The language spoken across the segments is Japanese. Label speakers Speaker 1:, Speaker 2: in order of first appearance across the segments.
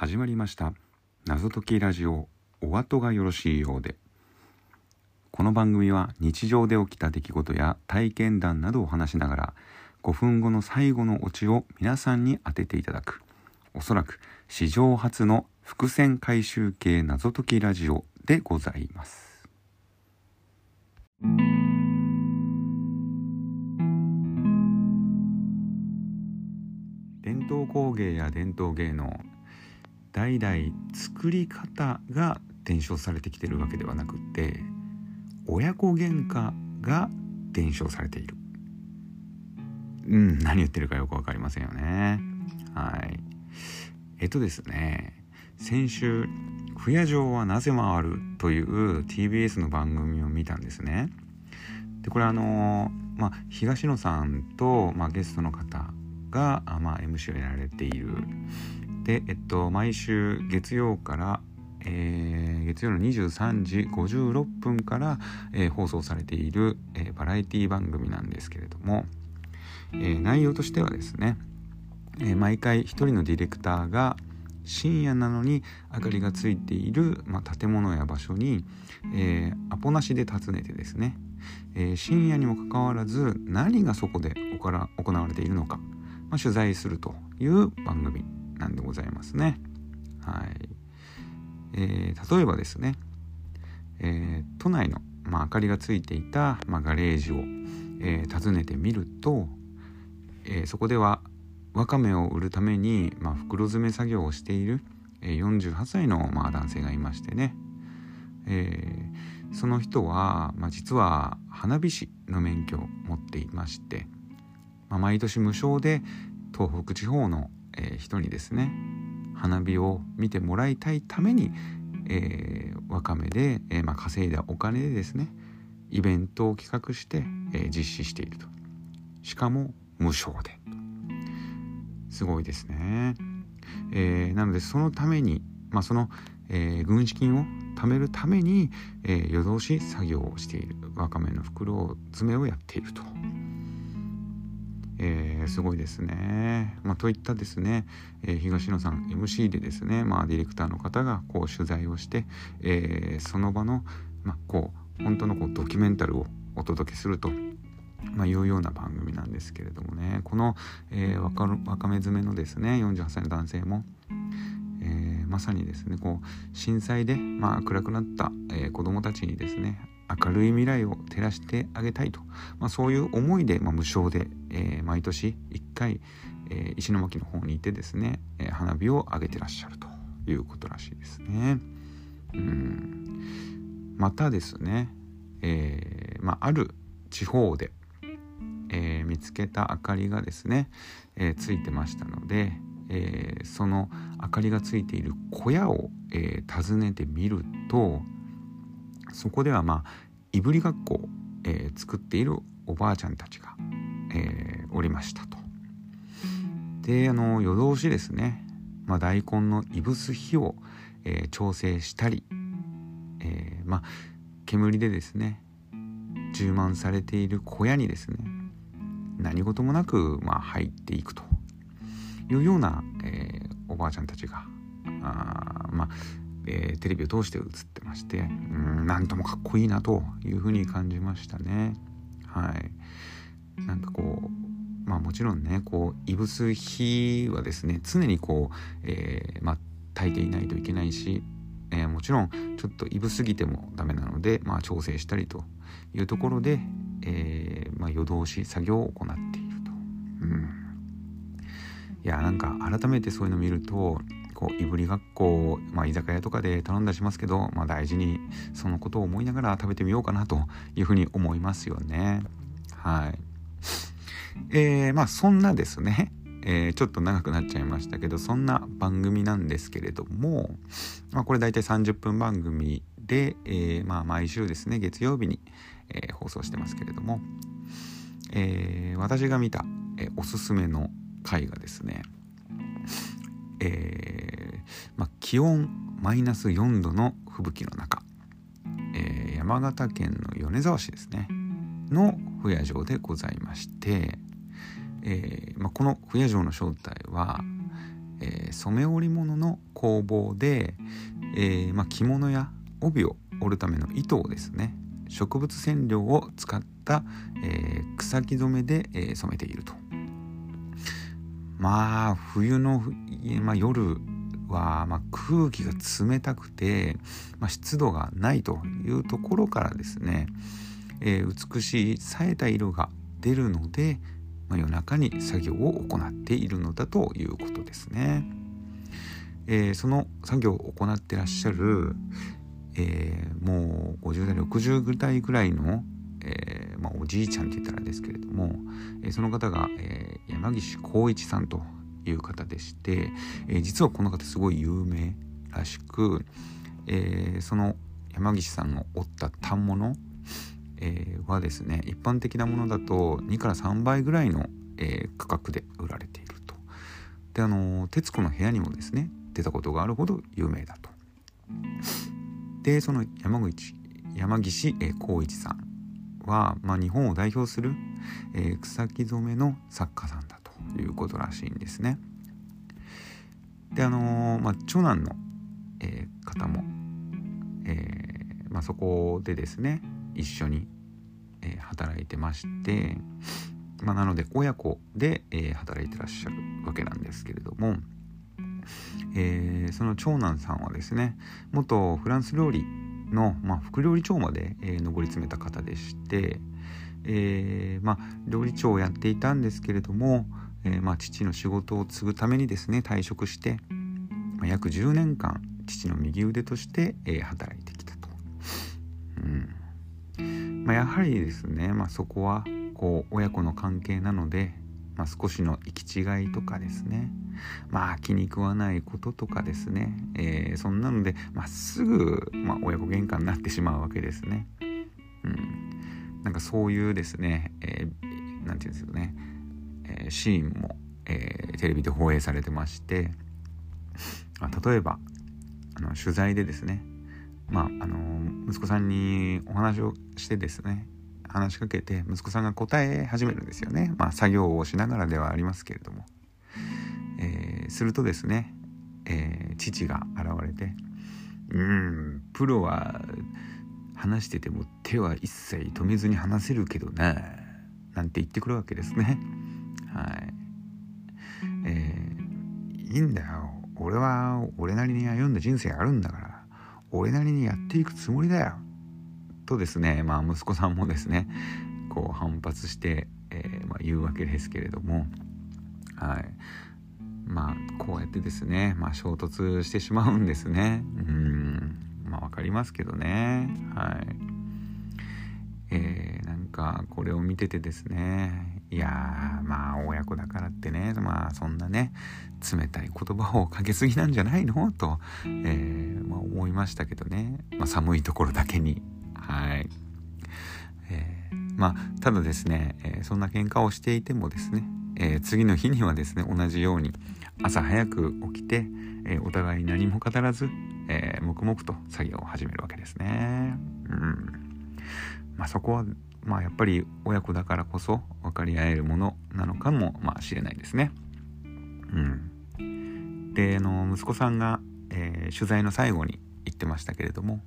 Speaker 1: 始まりました。謎解きラジオお後がよろしいようで。この番組は日常で起きた出来事や体験談などを話しながら5分後の最後のオチを皆さんに当てていただく。おそらく史上初の伏線回収系謎解きラジオでございます。伝統工芸や伝統芸能代々作り方が伝承されてきてるわけではなくって親子喧嘩が伝承されている。うん何言ってるかよく分かりませんよね。はい。えっとですね先週「不夜城はなぜ回る?」という TBS の番組を見たんですね。でこれあのまあ東野さんと、まあ、ゲストの方が、まあ、MC をやられているで、えっと、毎週月曜から、えー、月曜の23時56分から、えー、放送されている、えー、バラエティ番組なんですけれども、えー、内容としてはですね、えー、毎回一人のディレクターが深夜なのに明かりがついている、まあ、建物や場所に、えー、アポなしで訪ねてですね、えー、深夜にもかかわらず何がそこで行われているのか、まあ、取材するという番組なんでございますね。はい。えー、例えばですね、えー、都内の、まあ、明かりがついていた、まあ、ガレージを、えー、訪ねてみると、え、そこではわかめを売るために、まあ、袋詰め作業をしている、え、48歳の、まあ、男性がいましてね、え、その人は、まあ、実は花火師の免許を持っていまして、まあ、毎年無償で東北地方のえー、人にですね。花火を見てもらいたいために、えー、わかめで、えー、まあ、稼いだお金でですねイベントを企画して、え実施していると。しかも無償で。すごいですね、えなのでそのために、まあ、その、え軍資金を貯めるために、え夜通し作業をしている。わかめの袋詰めをやっていると。えー、すごいですね。まあ、といったですね、えー、東野さん MC でですね、まあ、ディレクターの方がこう取材をして、えー、その場の、まあ、こう本当のこうドキュメンタルをお届けすると。まあ、いうような番組なんですけれどもねこの、えー、若若め詰めのですね48歳の男性も、え、まさにですねこう震災で、まあ、暗くなった、えー、子どもたちにですね明るい未来を照らしてあげたいと、まあ、そういう思いで、まあ、無償で、えー、毎年1回、えー、石巻の方にいてですね、えー、花火を上げてらっしゃるということらしいですね。うんまたですね、えまあ、ある地方で、え、見つけた明かりがですね、えー、ついてましたので、え、その明かりがついている小屋を、え、訪ねてみるとそこではまあいぶりがっこを、えー、作っているおばあちゃんたちが、えー、おりましたと。であの夜通しですね、まあ、大根のいぶす火を、えー、調整したり、え、まあ煙でですね充満されている小屋にですね何事もなく、まあ、入っていくというような、え、おばあちゃんたちがあまあえー、テレビを通して映ってましてうんなんともかっこいいなというふうに感じましたね。はいなんかこうまあもちろんねこういぶす火はですね常にこう、えー、まあ炊いていないといけないし、えー、もちろんちょっといぶすぎてもダメなので、まあ、調整したりというところで、えまあ、夜通し作業を行っていると。うんいやなんか改めてそういうの見るとこういぶりがっこまあ、居酒屋とかで頼んだりしますけど、まあ、大事にそのことを思いながら食べてみようかなというふうに思いますよね。はい。えー、まあそんなですね、えー、ちょっと長くなっちゃいましたけどそんな番組なんですけれども、まあ、これ大体30分番組で、えー、まあ、毎週ですね月曜日に、え、放送してますけれども、え私が見た、えおすすめの回がですねえー、ま、気温マイナス4度の吹雪の中、えー、山形県の米沢市ですねの不夜城でございまして、えー、ま、この不夜城の正体は、え、染め織物の工房で、え、ま、着物や帯を織るための糸をですね植物染料を使った、え、草木染めで、え、染めていると。まあ冬の、まあ、夜は、まあ、空気が冷たくて、まあ、湿度がないというところからですね、えー、美しい冴えた色が出るので、まあ、夜中に作業を行っているのだということですね。えー、その作業を行ってらっしゃる、えー、もう50代60代ぐらいの、えーまあ、おじいちゃんって言ったらですけれども、えー、その方が、えー、山岸浩一さんという方でして、えー、実はこの方すごい有名らしく、えー、その山岸さんの折った反物、えー、はですね一般的なものだと2から3倍ぐらいの、えー、価格で売られていると。であの「徹子の部屋」にもですね出たことがあるほど有名だと。でその山口山岸浩一さんは、まあ、日本を代表する、えー、草木染めの作家さんだということらしいんですね。であのー、まあ、長男の、えー、方も、えーまあ、そこでですね一緒に、えー、働いてまして、まあ、なので親子で、えー、働いてらっしゃるわけなんですけれども、えー、その長男さんはですね元フランス料理の、まあ、副料理長まで、えー、上り詰めた方でして、えーまあ、料理長をやっていたんですけれども、えーまあ、父の仕事を継ぐためにですね退職して、まあ、約10年間父の右腕として、えー、働いてきたと。うんまあ、やはりですね、まあ、そこはこう親子の関係なので、まあ、少しの行き違いとかですね。まあ気に食わないこととかですね、えー、そんなので、まあ、すぐ、まあ、親子喧嘩になってしまうわけですね。うん、なんかそういうですね、えー、て言うんですかね、えー、シーンも、えー、テレビで放映されてまして、まあ、例えばあの取材でですね。まああの息子さんにお話をしてですね。話しかけて息子さんが答え始めるんですよね。まあ作業をしながらではありますけれども、えー、するとですね、えー、父が現れて「うんプロは話してても手は一切止めずに話せるけどな」なんて言ってくるわけですね。はい。えー、いいんだよ。俺は俺なりに歩んだ人生あるんだから俺なりにやっていくつもりだよ。とですね、まあ、息子さんもですねこう反発して、えー、まあ、言うわけですけれども、はい、まあこうやってですね、まあ、衝突してしまうんですね。うん。まあ分かりますけどね。はい。えー、なんかこれを見ててですねいやまあ親子だからってねまあそんなね冷たい言葉をかけすぎなんじゃないの？と、えーまあ、思いましたけどね、まあ、寒いところだけに。はい。えー、まあ、ただですね、え、そんな喧嘩をしていてもですね、え、次の日にはですね、同じように朝早く起きて、えお互い何も語らず、え黙々と作業を始めるわけですね。うん。まあ、そこは、まあ、やっぱり親子だからこそ分かり合えるものなのかも、まあ、しれないですね。うん。で、あの、息子さんが、え取材の最後に言ってましたけれども、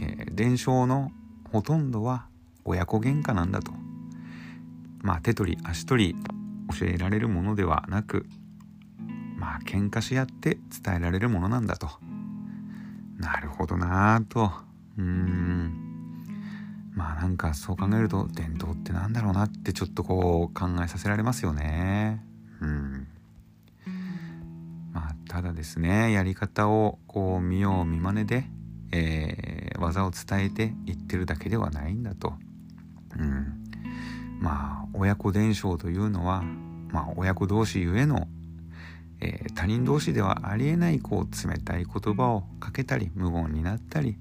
Speaker 1: えー、伝承のほとんどは親子喧嘩なんだと。まあ手取り足取り教えられるものではなくまあ喧嘩し合って伝えられるものなんだと。なるほどなぁと。うん。まあなんかそう考えると伝統ってなんだろうなってちょっとこう考えさせられますよね。うん。まあただですねやり方をこう見よう見まねでえ、技を伝えていってるだけではないんだと。うん、まあ親子伝承というのは、まあ、親子同士ゆえの、えー、他人同士ではありえないこう冷たい言葉をかけたり無言になったり、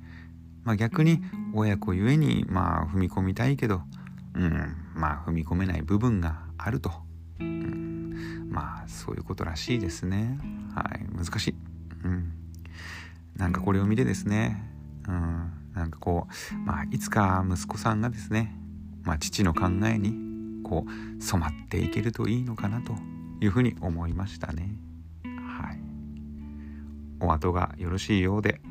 Speaker 1: まあ、逆に親子ゆえにまあ踏み込みたいけど、うん、まあ踏み込めない部分があると、うん、まあそういうことらしいですね。はい。難しい。うん。なんかこれを見てですね、うん、なんかこう、まあ、いつか息子さんがですね、まあ、父の考えにこう染まっていけるといいのかなというふうに思いましたね。うお後がよろしいようで。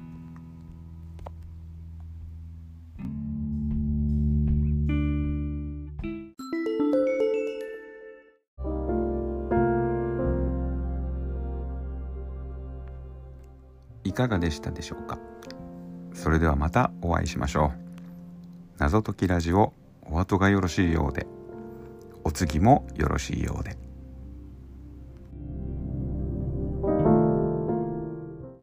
Speaker 1: いかがでしたでしょうか？それではまたお会いしましょう謎解きラジオお後がよろしいようでお次もよろしいようで。